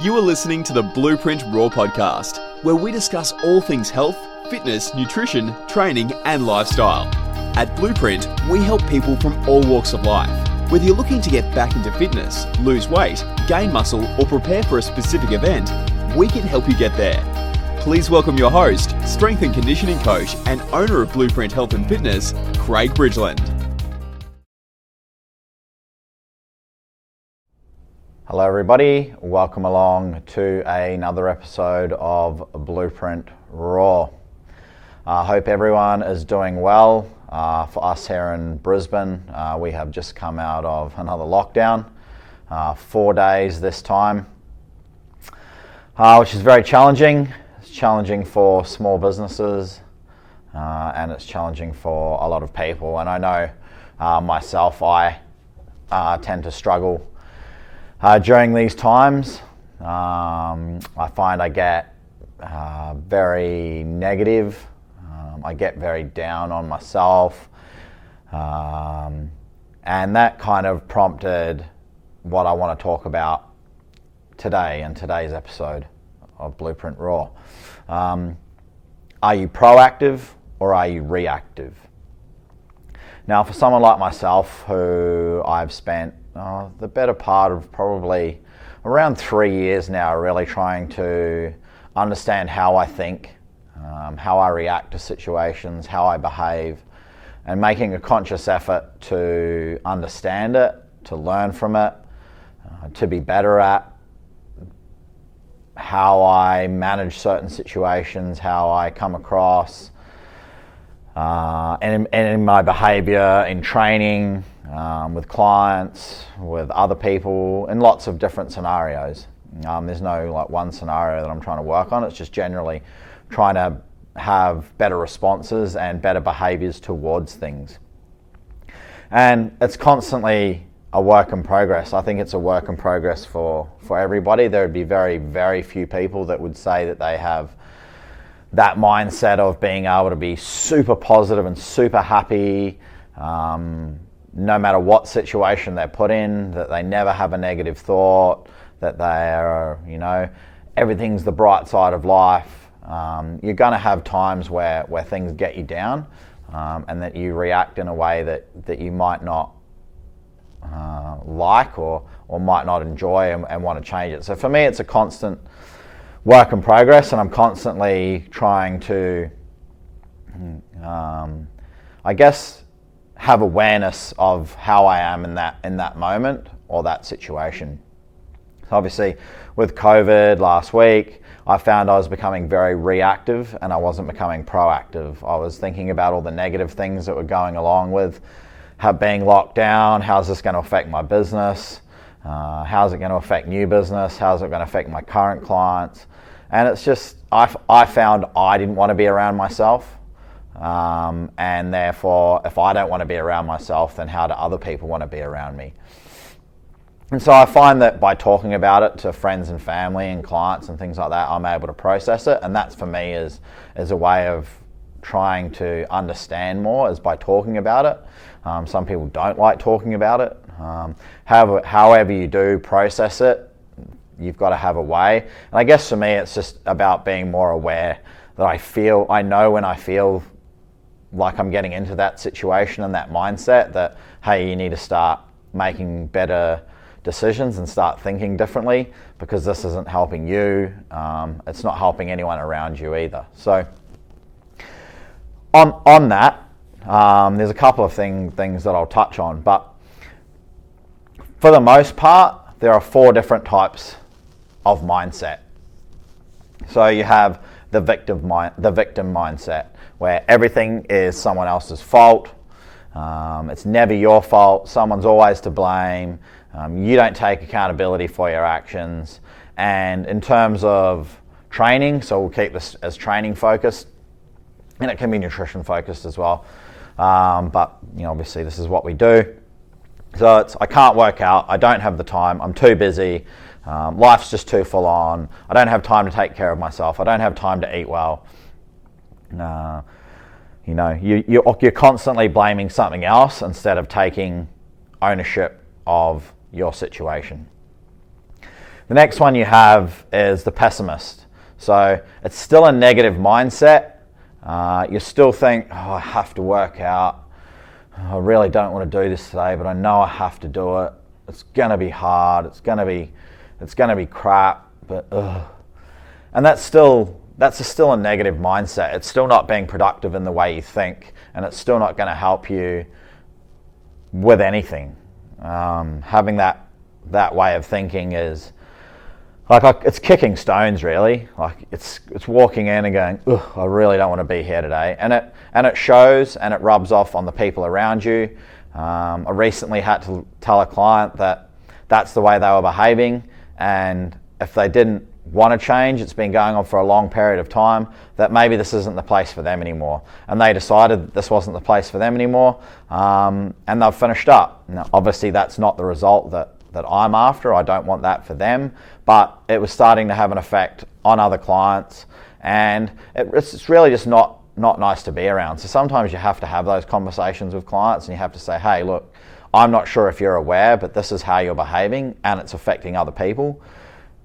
You are listening to the Blueprint Raw podcast, where we discuss all things health, fitness, nutrition, training, and lifestyle. At Blueprint, we help people from all walks of life. Whether you're looking to get back into fitness, lose weight, gain muscle, or prepare for a specific event, we can help you get there. Please welcome your host, strength and conditioning coach, and owner of Blueprint Health and Fitness, Craig Bridgeland. Hello, everybody. Welcome along to another episode of Blueprint Raw. I uh, hope everyone is doing well. Uh, for us here in Brisbane, uh, we have just come out of another lockdown, uh, four days this time, uh, which is very challenging. It's challenging for small businesses uh, and it's challenging for a lot of people. And I know myself, I tend to struggle uh, during these times, um, I find I get uh, very negative. Um, I get very down on myself. Um, and that kind of prompted what I want to talk about today in today's episode of Blueprint Raw. Um, are you proactive or are you reactive? Now, for someone like myself who I've spent oh, the better part of probably around three years now, really trying to understand how I think, um, how I react to situations, how I behave, and making a conscious effort to understand it, to learn from it, uh, to be better at how I manage certain situations, how I come across, uh, and, in, and in my behavior in training, um, with clients, with other people, in lots of different scenarios. Um, there's no like one scenario that I'm trying to work on. It's just generally trying to have better responses and better behaviors towards things. And it's constantly a work in progress. I think it's a work in progress for, for everybody. There would be very, very few people that would say that they have that mindset of being able to be super positive and super happy, um, no matter what situation they're put in, that they never have a negative thought, that they are, you know, everything's the bright side of life. Um, you're going to have times where, where things get you down um, and that you react in a way that, that you might not uh, like or, or might not enjoy and, and want to change it. So for me, it's a constant work in progress, and I'm constantly trying to, um, I guess, have awareness of how I am in that in that moment or that situation. So obviously, with COVID last week, I found I was becoming very reactive and I wasn't becoming proactive. I was thinking about all the negative things that were going along with being locked down. How's this going to affect my business? Uh, how's it going to affect new business? How's it going to affect my current clients? And it's just, I, I found I didn't want to be around myself. Um, and therefore, if I don't want to be around myself, then how do other people want to be around me? And so I find that by talking about it to friends and family and clients and things like that, I'm able to process it. And that's for me is, is a way of trying to understand more is by talking about it. Um, some people don't like talking about it. Um, however, however you do process it, you've got to have a way. And I guess for me, it's just about being more aware that I feel, I know when I feel like I'm getting into that situation and that mindset that, hey, you need to start making better decisions and start thinking differently because this isn't helping you. Um, it's not helping anyone around you either. So, on, on that, um, there's a couple of thing, things that I'll touch on, but for the most part, there are four different types of mindset. So you have the victim, mind, the victim mindset where everything is someone else's fault. Um, it's never your fault. Someone's always to blame. Um, you don't take accountability for your actions. And in terms of training, so we'll keep this as training focused, and it can be nutrition focused as well. Um, but you know, obviously, this is what we do. So it's I can't work out. I don't have the time. I'm too busy. Um, life's just too full on. I don't have time to take care of myself. I don't have time to eat well. Uh, you know, you, you're, you're constantly blaming something else instead of taking ownership of your situation. The next one you have is the pessimist. So it's still a negative mindset. Uh, you still think, oh, I have to work out. I really don't want to do this today, but I know I have to do it. It's gonna be hard. It's gonna be, it's gonna be crap. But ugh. and that's still that's a still a negative mindset. It's still not being productive in the way you think, and it's still not going to help you with anything. Um, having that that way of thinking is like it's kicking stones really. Like it's it's walking in and going Ugh, i really don't want to be here today. And it and it shows and it rubs off on the people around you. Um, i recently had to tell a client that that's the way they were behaving and if they didn't want to change it's been going on for a long period of time that maybe this isn't the place for them anymore. And they decided this wasn't the place for them anymore um, and they've finished up. Now obviously that's not the result that that I'm after. I don't want that for them, but it was starting to have an effect on other clients, and it, it's really just not not nice to be around. So sometimes you have to have those conversations with clients, and you have to say, "Hey, look, I'm not sure if you're aware, but this is how you're behaving, and it's affecting other people.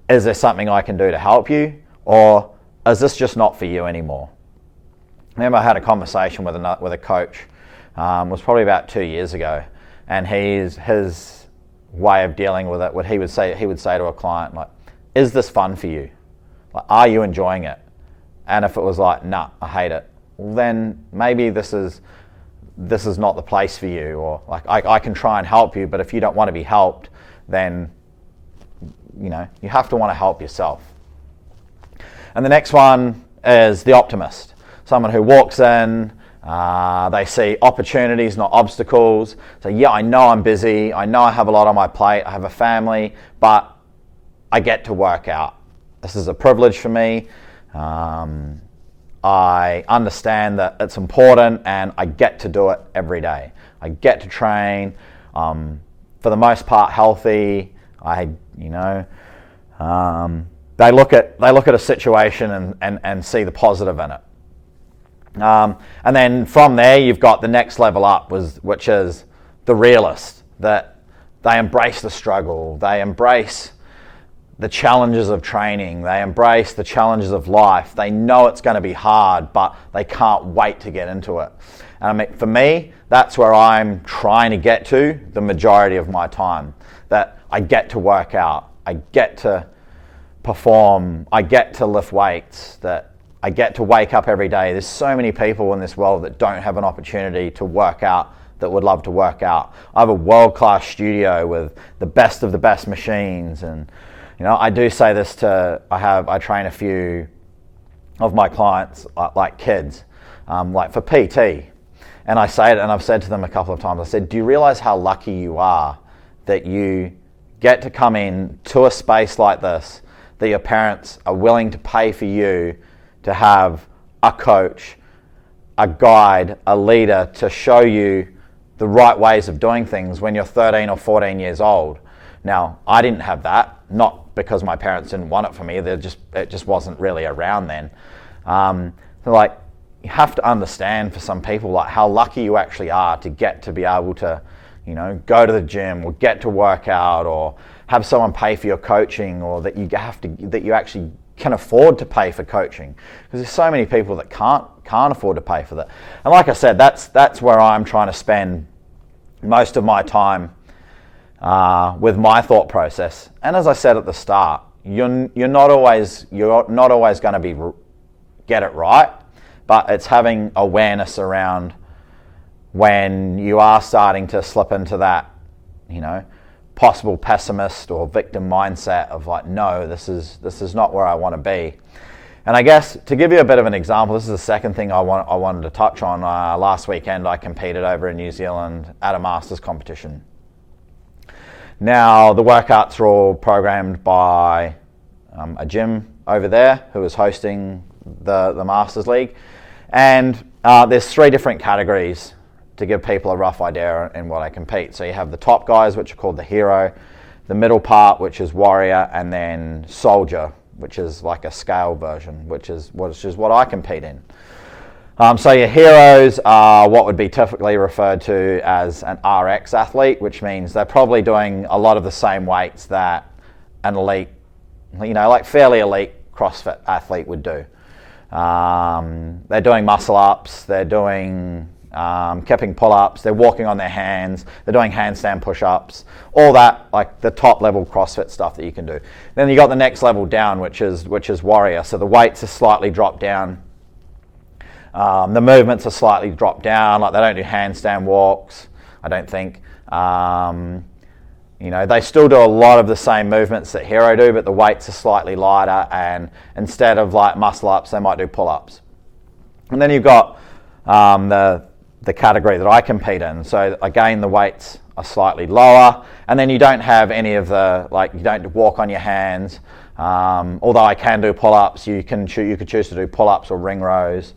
Is there something I can do to help you, or is this just not for you anymore?" I remember I had a conversation with a with a coach. Um, was probably about two years ago, and he's his way of dealing with it what he would say he would say to a client like is this fun for you like are you enjoying it and if it was like nah i hate it well then maybe this is this is not the place for you or like I, I can try and help you but if you don't want to be helped then you know you have to want to help yourself and the next one is the optimist someone who walks in uh, they see opportunities, not obstacles. So, yeah, I know I'm busy. I know I have a lot on my plate. I have a family, but I get to work out. This is a privilege for me. Um, I understand that it's important and I get to do it every day. I get to train. Um, for the most part, healthy. I, you know, um, they look at they look at a situation and, and, and see the positive in it. Um, and then from there, you've got the next level up, was, which is the realist, that they embrace the struggle, they embrace the challenges of training, they embrace the challenges of life. They know it's going to be hard, but they can't wait to get into it. And for me, that's where I'm trying to get to the majority of my time. That I get to work out, I get to perform, I get to lift weights, that I get to wake up every day. There's so many people in this world that don't have an opportunity to work out that would love to work out. I have a world class studio with the best of the best machines, and you know I do say this to I have I train a few of my clients like, like kids, um, like for PT, and I say it, and I've said to them a couple of times. I said, "Do you realize how lucky you are that you get to come in to a space like this?" That your parents are willing to pay for you to have a coach, a guide, a leader to show you the right ways of doing things when you're 13 or 14 years old. Now, I didn't have that, not because my parents didn't want it for me. They just it just wasn't really around then. Um, so like you have to understand for some people like how lucky you actually are to get to be able to, you know, go to the gym or get to work out or have someone pay for your coaching or that you have to that you actually can afford to pay for coaching because there's so many people that can't can't afford to pay for that. And like I said, that's that's where I'm trying to spend most of my time uh, with my thought process. And as I said at the start, you're you're not always you're not always going to be get it right, but it's having awareness around when you are starting to slip into that, you know, possible pessimist or victim mindset of like, no, this is this is not where I want to be. And I guess to give you a bit of an example, this is the second thing I want I wanted to touch on. Uh, last weekend, I competed over in New Zealand at a masters competition. Now the workouts are all programmed by um, a gym over there who is hosting the the Masters League, and uh, there's three different categories to give people a rough idea in what I compete. So you have the top guys, which are called the hero, the middle part, which is warrior, and then soldier, which is like a scale version, which is which is what I compete in. Um, so your heroes are what would be typically referred to as an RX athlete, which means they're probably doing a lot of the same weights that an elite you know, like fairly elite CrossFit athlete would do. Um, they're doing muscle ups, they're doing um, kipping pull ups, they're walking on their hands, they're doing handstand push ups, all that, like the top level CrossFit stuff that you can do. Then you got the next level down, which is, which is Warrior. So the weights are slightly dropped down. Um, the movements are slightly dropped down, like they don't do handstand walks, I don't think. Um, you know, they still do a lot of the same movements that Hero do, but the weights are slightly lighter, and instead of like muscle ups, they might do pull ups. And then you've got um, the the category that I compete in. So again, the weights are slightly lower, and then you don't have any of the like you don't walk on your hands. Um, although I can do pull ups, you can cho- you could choose to do pull ups or ring rows.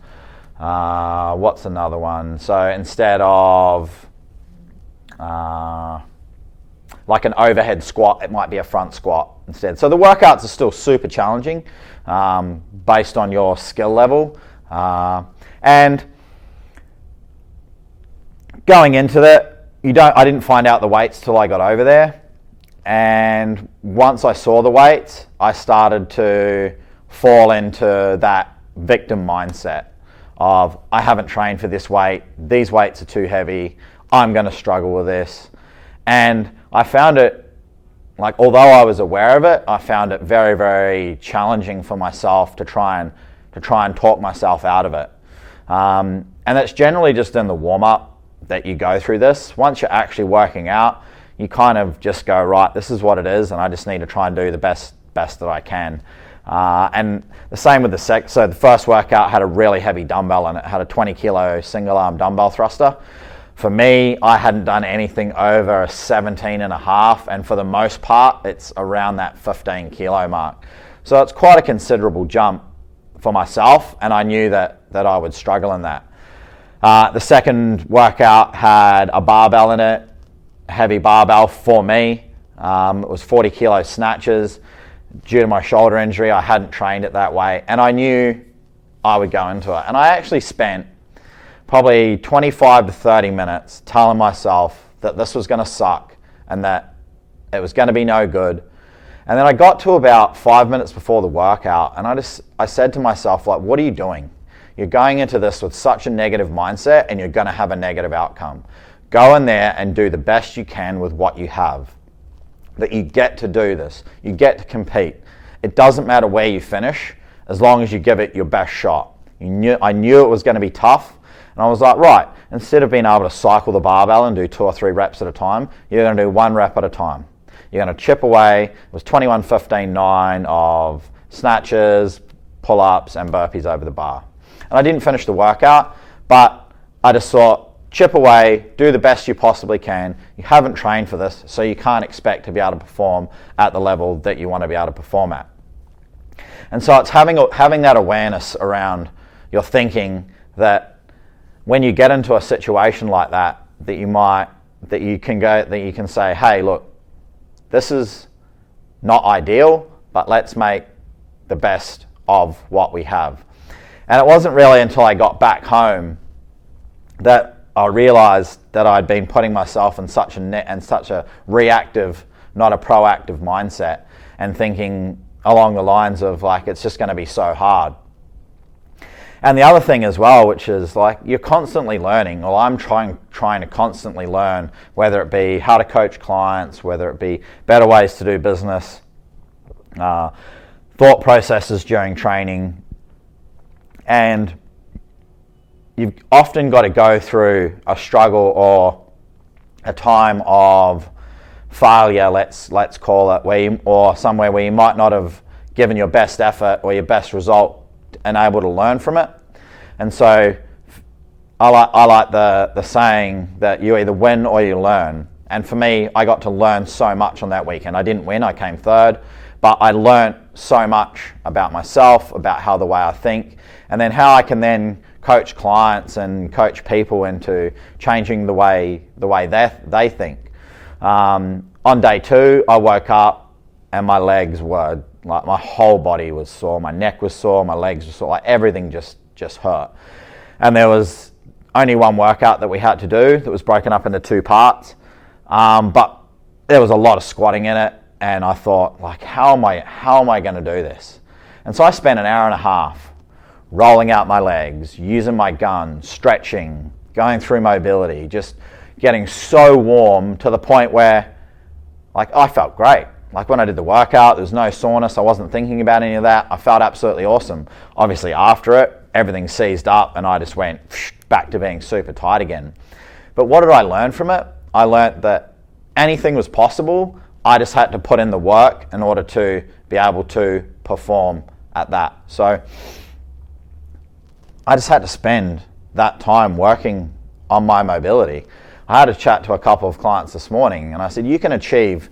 Uh, what's another one? So instead of uh, like an overhead squat, it might be a front squat instead. So the workouts are still super challenging um, based on your skill level. Uh, and going into it, you don't. I didn't find out the weights till I got over there, and once I saw the weights, I started to fall into that victim mindset of I haven't trained for this weight. These weights are too heavy. I'm going to struggle with this, and I found it like although I was aware of it, I found it very very challenging for myself to try and to try and talk myself out of it. Um, and that's generally just in the warm up that you go through this. Once you're actually working out, you kind of just go right. This is what it is, and I just need to try and do the best best that I can. Uh, and the same with the sec. So the first workout had a really heavy dumbbell and it had a 20 kilo single arm dumbbell thruster. For me, I hadn't done anything over 17 and a half, and for the most part, it's around that 15 kilo mark. So it's quite a considerable jump for myself, and I knew that, that I would struggle in that. Uh, the second workout had a barbell in it, heavy barbell for me. Um, it was 40 kilo snatches. Due to my shoulder injury, I hadn't trained it that way, and I knew I would go into it. And I actually spent probably 25 to 30 minutes telling myself that this was going to suck and that it was going to be no good. And then I got to about five minutes before the workout, and I just I said to myself, like, what are you doing? You're going into this with such a negative mindset, and you're going to have a negative outcome. Go in there and do the best you can with what you have. That you get to do this, you get to compete. It doesn't matter where you finish, as long as you give it your best shot. You knew, I knew it was going to be tough, and I was like, right, instead of being able to cycle the barbell and do two or three reps at a time, you're going to do one rep at a time. You're going to chip away. It was 21, 15, 9 of snatches, pull ups, and burpees over the bar. And I didn't finish the workout, but I just thought, chip away, do the best you possibly can. You haven't trained for this, so you can't expect to be able to perform at the level that you want to be able to perform at. And so it's having, having that awareness around your thinking that when you get into a situation like that, that you might, that you can go, that you can say, hey, look, this is not ideal, but let's make the best of what we have. And it wasn't really until I got back home that I realized that I'd been putting myself in such a net and such a reactive, not a proactive mindset, and thinking along the lines of like, it's just going to be so hard. And the other thing as well, which is like you're constantly learning. Well, I'm trying trying to constantly learn, whether it be how to coach clients, whether it be better ways to do business, uh, thought processes during training, and you've often got to go through a struggle or a time of failure. Let's let's call it, where you, or somewhere where you might not have given your best effort or your best result and able to learn from it. And so I like, I like the, the saying that you either win or you learn. And for me, I got to learn so much on that weekend. I didn't win, I came third, but I learned so much about myself, about how the way I think, and then how I can then coach clients and coach people into changing the way the way they, they think. Um, on day two, I woke up and my legs were like my whole body was sore, my neck was sore, my legs were sore, like everything just just hurt. And there was only one workout that we had to do that was broken up into two parts, um, but there was a lot of squatting in it. and I thought, like, how am I, how am I going to do this? And so I spent an hour and a half rolling out my legs, using my gun, stretching, going through mobility, just getting so warm to the point where, like, I felt great. Like when I did the workout, there was no soreness. I wasn't thinking about any of that. I felt absolutely awesome. Obviously, after it, everything seized up and I just went back to being super tight again. But what did I learn from it? I learned that anything was possible. I just had to put in the work in order to be able to perform at that. So I just had to spend that time working on my mobility. I had a chat to a couple of clients this morning and I said, You can achieve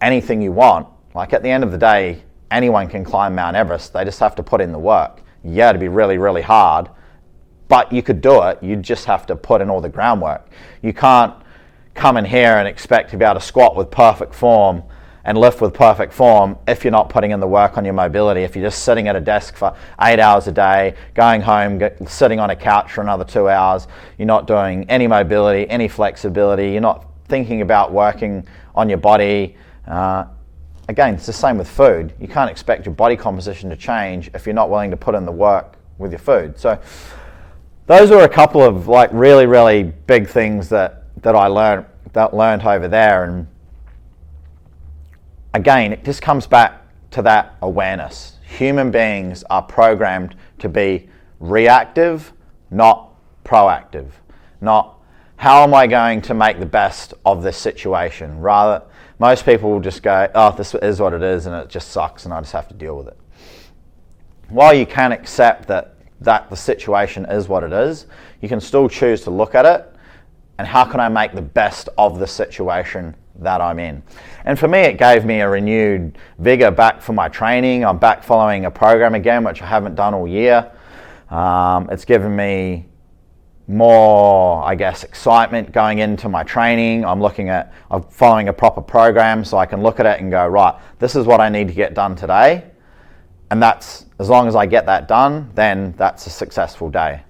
anything you want. Like at the end of the day, anyone can climb Mount Everest. They just have to put in the work. Yeah, it'd be really, really hard, but you could do it. You just have to put in all the groundwork. You can't come in here and expect to be able to squat with perfect form and lift with perfect form if you're not putting in the work on your mobility. If you're just sitting at a desk for eight hours a day, going home, get, sitting on a couch for another two hours, you're not doing any mobility, any flexibility, you're not thinking about working on your body. Uh, again, it's the same with food. You can't expect your body composition to change if you're not willing to put in the work with your food. So, those were a couple of like really, really big things that, that I learned that learned over there and again, it just comes back to that awareness. Human beings are programmed to be reactive, not proactive. Not how am I going to make the best of this situation? Rather, most people will just go, oh, this is what it is and it just sucks and I just have to deal with it. While you can accept that, that the situation is what it is, you can still choose to look at it and how can I make the best of the situation that I'm in. And for me, it gave me a renewed vigor back for my training. I'm back following a program again, which I haven't done all year. Um, it's given me more, I guess, excitement going into my training. I'm looking at, I'm following a proper program so I can look at it and go, right, this is what I need to get done today. And that's, as long as I get that done, then that's a successful day.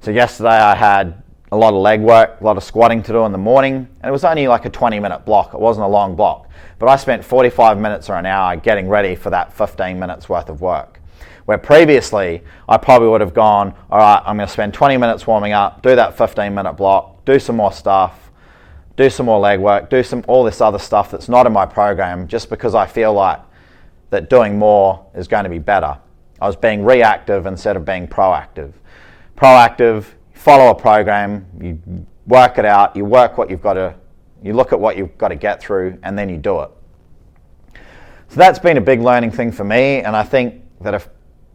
So, yesterday I had a lot of leg work, a lot of squatting to do in the morning, and it was only like a 20 minute block. It wasn't a long block, but I spent 45 minutes or an hour getting ready for that 15 minutes worth of work. Where previously I probably would have gone, all right, I'm going to spend 20 minutes warming up, do that 15 minute block, do some more stuff, do some more leg work, do some all this other stuff that's not in my program, just because I feel like that doing more is going to be better. I was being reactive instead of being proactive. Proactive follow a program, you work it out, you work what you've got to, you look at what you've got to get through, and then you do it. So that's been a big learning thing for me, and I think that if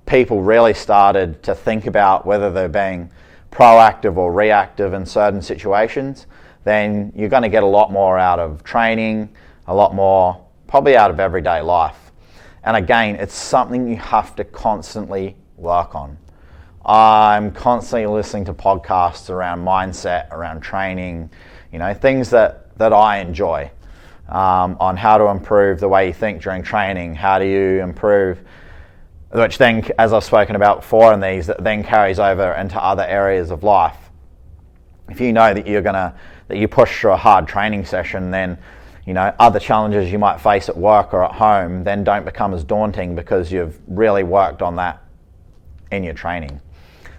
people really started to think about whether they're being proactive or reactive in certain situations, then you're going to get a lot more out of training, a lot more probably out of everyday life. And again, it's something you have to constantly work on. I'm constantly listening to podcasts around mindset, around training, you know, things that, that I enjoy um, on how to improve the way you think during training, how do you improve, which then, as I've spoken about before in these, that then carries over into other areas of life. If you know that you're gonna, that you push through a hard training session, then you know, other challenges you might face at work or at home then don't become as daunting because you've really worked on that in your training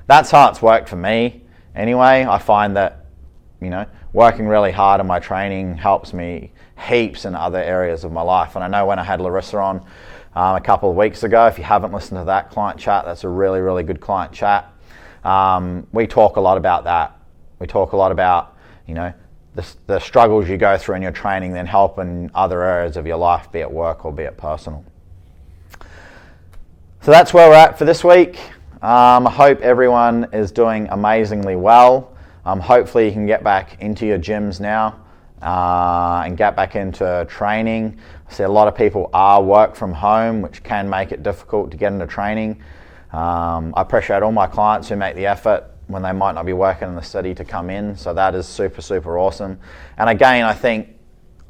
that's how it's worked for me anyway. I find that, you know, working really hard on my training helps me heaps in other areas of my life. And I know when I had Larissa on um, a couple of weeks ago, if you haven't listened to that client chat, that's a really, really good client chat. Um, we talk a lot about that. We talk a lot about, you know, the, the struggles you go through in your training, then help in other areas of your life, be it work or be it personal. So that's where we're at for this week. Um, I hope everyone is doing amazingly well. Um, hopefully, you can get back into your gyms now uh, and get back into training. I see a lot of people are work from home, which can make it difficult to get into training. Um, I appreciate all my clients who make the effort when they might not be working in the city to come in, so that is super, super awesome. And again, I think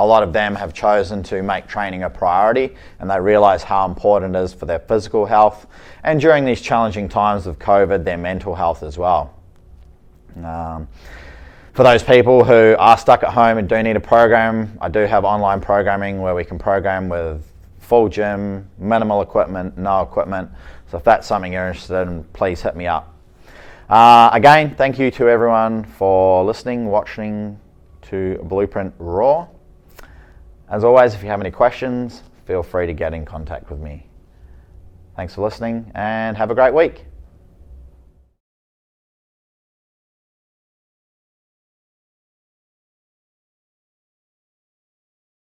a lot of them have chosen to make training a priority and they realize how important it is for their physical health and during these challenging times of COVID, their mental health as well. Um, For those people who are stuck at home and do need a program, I do have online programming where we can program with full gym, minimal equipment, no equipment. So if that's something you're interested in, please hit me up. Uh, again, thank you to everyone for listening, watching to Blueprint Raw. As always, if you have any questions, feel free to get in contact with me. Thanks for listening and have a great week.